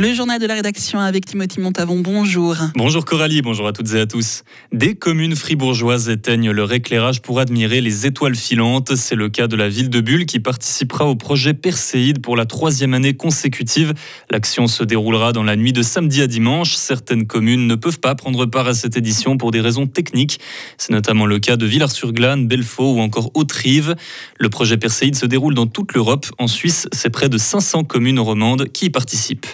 Le journal de la rédaction avec Timothy Montavon. Bonjour. Bonjour Coralie, bonjour à toutes et à tous. Des communes fribourgeoises éteignent leur éclairage pour admirer les étoiles filantes. C'est le cas de la ville de Bulle qui participera au projet Perséide pour la troisième année consécutive. L'action se déroulera dans la nuit de samedi à dimanche. Certaines communes ne peuvent pas prendre part à cette édition pour des raisons techniques. C'est notamment le cas de Villars-sur-Glane, Belfaux ou encore Haute-Rive. Le projet Perséide se déroule dans toute l'Europe. En Suisse, c'est près de 500 communes romandes qui y participent.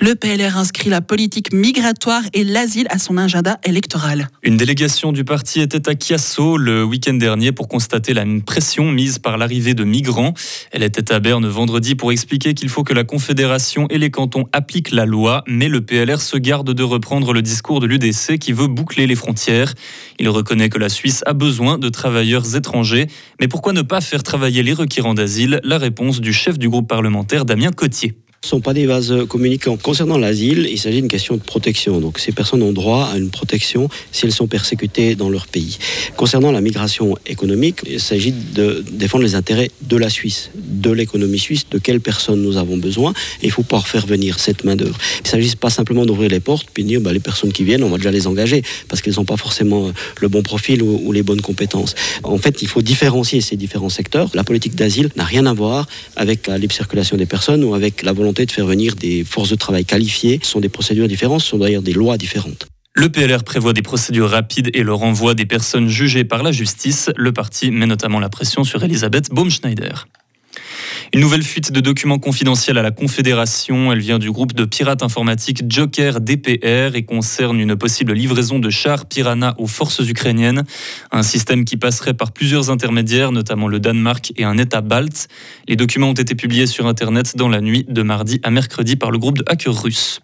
Le PLR inscrit la politique migratoire et l'asile à son agenda électoral. Une délégation du parti était à Chiasso le week-end dernier pour constater la pression mise par l'arrivée de migrants. Elle était à Berne vendredi pour expliquer qu'il faut que la Confédération et les cantons appliquent la loi, mais le PLR se garde de reprendre le discours de l'UDC qui veut boucler les frontières. Il reconnaît que la Suisse a besoin de travailleurs étrangers, mais pourquoi ne pas faire travailler les requérants d'asile? La réponse du chef du groupe parlementaire Damien Cotier ne sont pas des vases communicants. Concernant l'asile, il s'agit d'une question de protection. Donc ces personnes ont droit à une protection si elles sont persécutées dans leur pays. Concernant la migration économique, il s'agit de défendre les intérêts de la Suisse, de l'économie suisse, de quelles personnes nous avons besoin. Et il faut pouvoir faire venir cette main-d'œuvre. Il ne s'agit pas simplement d'ouvrir les portes puis de dire bah, les personnes qui viennent, on va déjà les engager parce qu'elles n'ont pas forcément le bon profil ou, ou les bonnes compétences. En fait, il faut différencier ces différents secteurs. La politique d'asile n'a rien à voir avec la libre circulation des personnes ou avec la volonté de faire venir des forces de travail qualifiées. Ce sont des procédures différentes, ce sont d'ailleurs des lois différentes. Le PLR prévoit des procédures rapides et le renvoi des personnes jugées par la justice. Le parti met notamment la pression sur Elisabeth Baumschneider. Une nouvelle fuite de documents confidentiels à la Confédération. Elle vient du groupe de pirates informatiques Joker DPR et concerne une possible livraison de chars Piranha aux forces ukrainiennes. Un système qui passerait par plusieurs intermédiaires, notamment le Danemark et un État balte. Les documents ont été publiés sur Internet dans la nuit de mardi à mercredi par le groupe de hackers russes.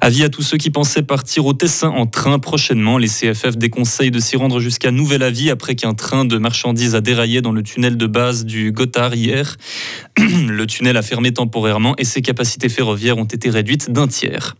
Avis à tous ceux qui pensaient partir au Tessin en train prochainement. Les CFF déconseillent de s'y rendre jusqu'à nouvel avis après qu'un train de marchandises a déraillé dans le tunnel de base du Gotthard hier. le tunnel a fermé temporairement et ses capacités ferroviaires ont été réduites d'un tiers.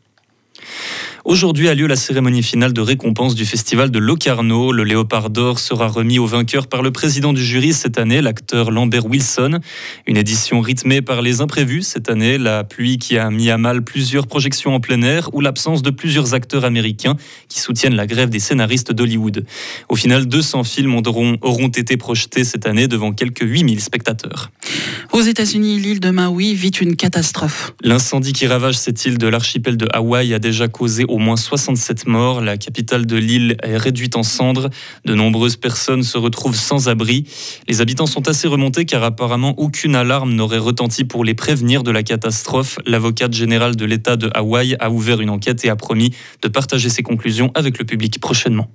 Aujourd'hui a lieu la cérémonie finale de récompense du festival de Locarno. Le Léopard d'Or sera remis au vainqueur par le président du jury cette année, l'acteur Lambert Wilson. Une édition rythmée par les imprévus cette année, la pluie qui a mis à mal plusieurs projections en plein air ou l'absence de plusieurs acteurs américains qui soutiennent la grève des scénaristes d'Hollywood. Au final, 200 films auront, auront été projetés cette année devant quelques 8000 spectateurs. Aux États-Unis, l'île de Maui vit une catastrophe. L'incendie qui ravage cette île de l'archipel de Hawaï a déjà causé au moins 67 morts. La capitale de l'île est réduite en cendres. De nombreuses personnes se retrouvent sans abri. Les habitants sont assez remontés car apparemment aucune alarme n'aurait retenti pour les prévenir de la catastrophe. L'avocate générale de l'État de Hawaï a ouvert une enquête et a promis de partager ses conclusions avec le public prochainement.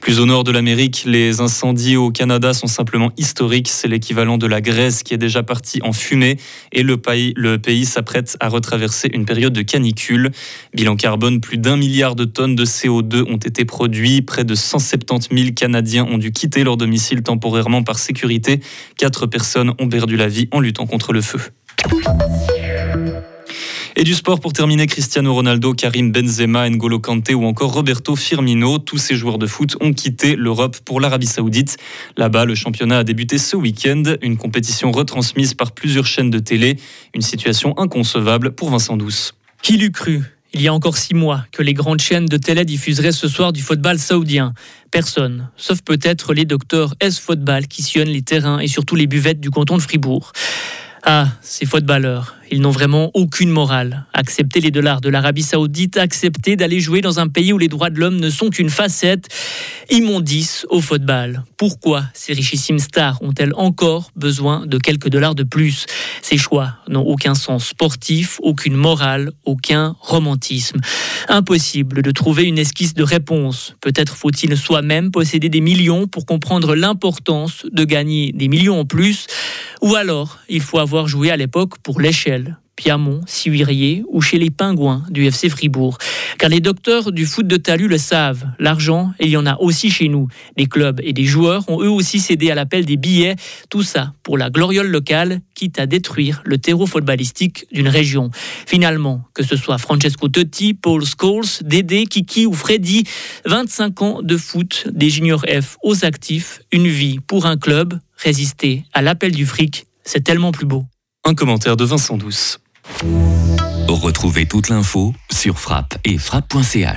Plus au nord de l'Amérique, les incendies au Canada sont simplement historiques. C'est l'équivalent de la Grèce qui est déjà partie en fumée et le pays, s'apprête à retraverser une période de canicule. Bilan carbone, plus d'un milliard de tonnes de CO2 ont été produits. Près de 170 000 Canadiens ont dû quitter leur domicile temporairement par sécurité. Quatre personnes ont perdu la vie en luttant contre le feu. Et du sport pour terminer, Cristiano Ronaldo, Karim Benzema, N'Golo Kanté ou encore Roberto Firmino. Tous ces joueurs de foot ont quitté l'Europe pour l'Arabie Saoudite. Là-bas, le championnat a débuté ce week-end, une compétition retransmise par plusieurs chaînes de télé. Une situation inconcevable pour Vincent Douce. Qui l'eût cru? Il y a encore six mois que les grandes chaînes de télé diffuseraient ce soir du football saoudien. Personne, sauf peut-être les docteurs S-Football qui sillonnent les terrains et surtout les buvettes du canton de Fribourg. Ah, ces footballeurs, ils n'ont vraiment aucune morale. Accepter les dollars de l'Arabie Saoudite, accepter d'aller jouer dans un pays où les droits de l'homme ne sont qu'une facette, immondice au football. Pourquoi ces richissimes stars ont-elles encore besoin de quelques dollars de plus? Ces choix n'ont aucun sens sportif, aucune morale, aucun romantisme. Impossible de trouver une esquisse de réponse. Peut-être faut-il soi-même posséder des millions pour comprendre l'importance de gagner des millions en plus, ou alors il faut avoir joué à l'époque pour l'échelle. Piamont, Sihuirier ou chez les Pingouins du FC Fribourg. Car les docteurs du foot de Talus le savent, l'argent, il y en a aussi chez nous. Les clubs et des joueurs ont eux aussi cédé à l'appel des billets, tout ça pour la gloriole locale, quitte à détruire le terreau footballistique d'une région. Finalement, que ce soit Francesco Totti, Paul Scholes, Dédé, Kiki ou Freddy, 25 ans de foot, des juniors F aux actifs, une vie pour un club, résister à l'appel du fric, c'est tellement plus beau. Un commentaire de Vincent Douce. Retrouvez toute l'info sur frappe et frappe.ch.